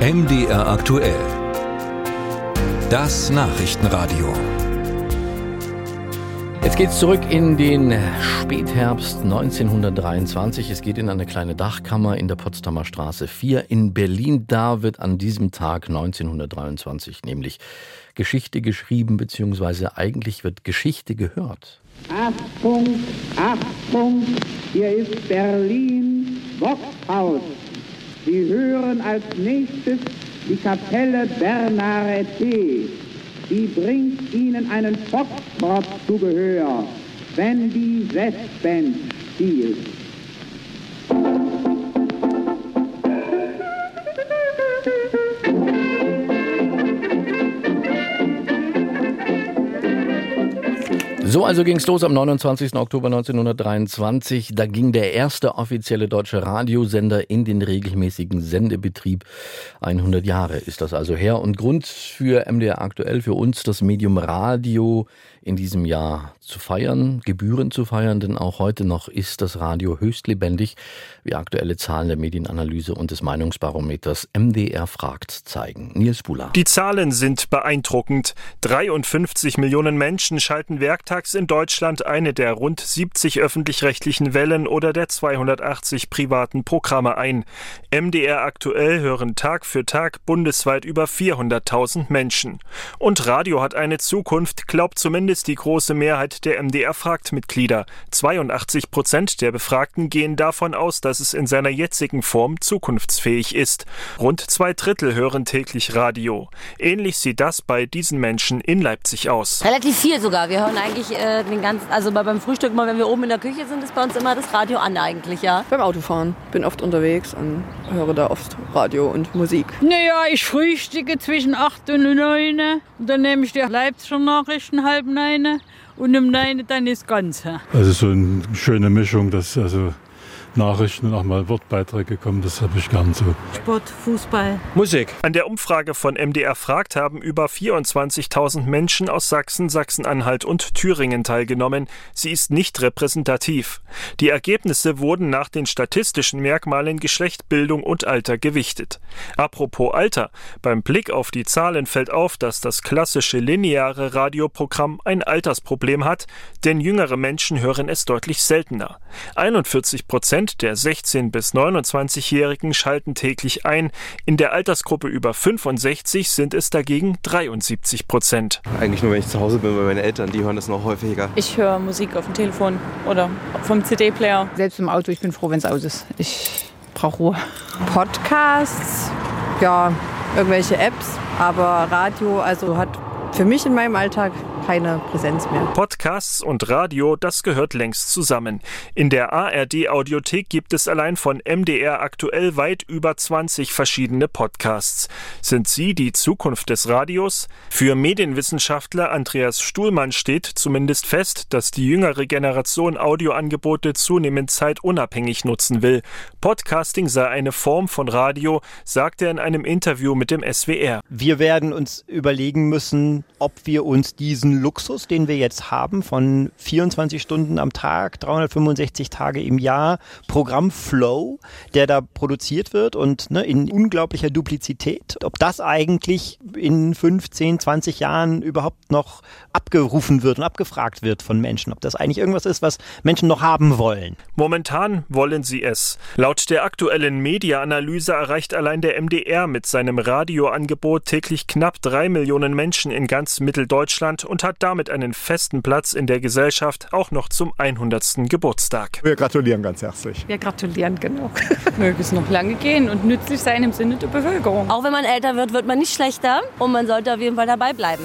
MDR aktuell. Das Nachrichtenradio. Jetzt geht's zurück in den Spätherbst 1923. Es geht in eine kleine Dachkammer in der Potsdamer Straße 4 in Berlin. Da wird an diesem Tag 1923 nämlich Geschichte geschrieben, beziehungsweise eigentlich wird Geschichte gehört. Achtung, Achtung, hier ist Berlin, Boxhaus. Sie hören als nächstes die Kapelle Bernarete. Die bringt Ihnen einen Foxtrot zu Gehör, wenn die Westband spielt. So also ging's los am 29. Oktober 1923. Da ging der erste offizielle deutsche Radiosender in den regelmäßigen Sendebetrieb. 100 Jahre ist das also her. Und Grund für MDR aktuell, für uns das Medium Radio in diesem Jahr zu feiern, Gebühren zu feiern, denn auch heute noch ist das Radio höchst lebendig, wie aktuelle Zahlen der Medienanalyse und des Meinungsbarometers MDR fragt zeigen. Nils Bula. Die Zahlen sind beeindruckend. 53 Millionen Menschen schalten werktags in Deutschland eine der rund 70 öffentlich-rechtlichen Wellen oder der 280 privaten Programme ein. MDR aktuell hören Tag für Tag bundesweit über 400.000 Menschen. Und Radio hat eine Zukunft, glaubt zumindest die große Mehrheit der MDR fragt Mitglieder. 82 Prozent der Befragten gehen davon aus, dass es in seiner jetzigen Form zukunftsfähig ist. Rund zwei Drittel hören täglich Radio. Ähnlich sieht das bei diesen Menschen in Leipzig aus. Relativ viel sogar. Wir hören eigentlich äh, den ganzen, also beim Frühstück mal, wenn wir oben in der Küche sind, ist bei uns immer das Radio an eigentlich, ja. Beim Autofahren. Bin oft unterwegs und höre da oft Radio und Musik. Naja, ich frühstücke zwischen 8 und 9 und dann nehme ich die Leipziger Nachrichten halb 9 und um 9 dann ist Ganze. Also so eine schöne Mischung, dass also Nachrichten und auch mal Wortbeiträge kommen, das habe ich gern so. Sport, Fußball. Musik. An der Umfrage von MDR fragt haben über 24.000 Menschen aus Sachsen, Sachsen-Anhalt und Thüringen teilgenommen. Sie ist nicht repräsentativ. Die Ergebnisse wurden nach den statistischen Merkmalen Geschlecht, Bildung und Alter gewichtet. Apropos Alter. Beim Blick auf die Zahlen fällt auf, dass das klassische lineare Radioprogramm ein Altersproblem hat, denn jüngere Menschen hören es deutlich seltener. 41 Prozent der 16- bis 29-Jährigen schalten täglich ein. In der Altersgruppe über 65 sind es dagegen 73 Prozent. Eigentlich nur, wenn ich zu Hause bin, weil meine Eltern, die hören das noch häufiger. Ich höre Musik auf dem Telefon oder vom CD-Player. Selbst im Auto, ich bin froh, wenn es aus ist. Ich brauche Ruhe. Podcasts, ja, irgendwelche Apps, aber Radio, also hat für mich in meinem Alltag keine Präsenz mehr. Podcasts und Radio, das gehört längst zusammen. In der ARD Audiothek gibt es allein von MDR aktuell weit über 20 verschiedene Podcasts. Sind sie die Zukunft des Radios? Für Medienwissenschaftler Andreas Stuhlmann steht zumindest fest, dass die jüngere Generation Audioangebote zunehmend zeitunabhängig nutzen will. Podcasting sei eine Form von Radio, sagt er in einem Interview mit dem SWR. Wir werden uns überlegen müssen, ob wir uns diesen Luxus, den wir jetzt haben, von 24 Stunden am Tag, 365 Tage im Jahr, Programmflow, der da produziert wird und ne, in unglaublicher Duplizität, ob das eigentlich in 15, 20 Jahren überhaupt noch abgerufen wird und abgefragt wird von Menschen, ob das eigentlich irgendwas ist, was Menschen noch haben wollen. Momentan wollen sie es. Laut der aktuellen Media-Analyse erreicht allein der MDR mit seinem Radioangebot täglich knapp drei Millionen Menschen in ganz Mitteldeutschland und hat damit einen festen Platz in der Gesellschaft auch noch zum 100. Geburtstag. Wir gratulieren ganz herzlich. Wir gratulieren, genau. Möge es noch lange gehen und nützlich sein im Sinne der Bevölkerung. Auch wenn man älter wird, wird man nicht schlechter und man sollte auf jeden Fall dabei bleiben.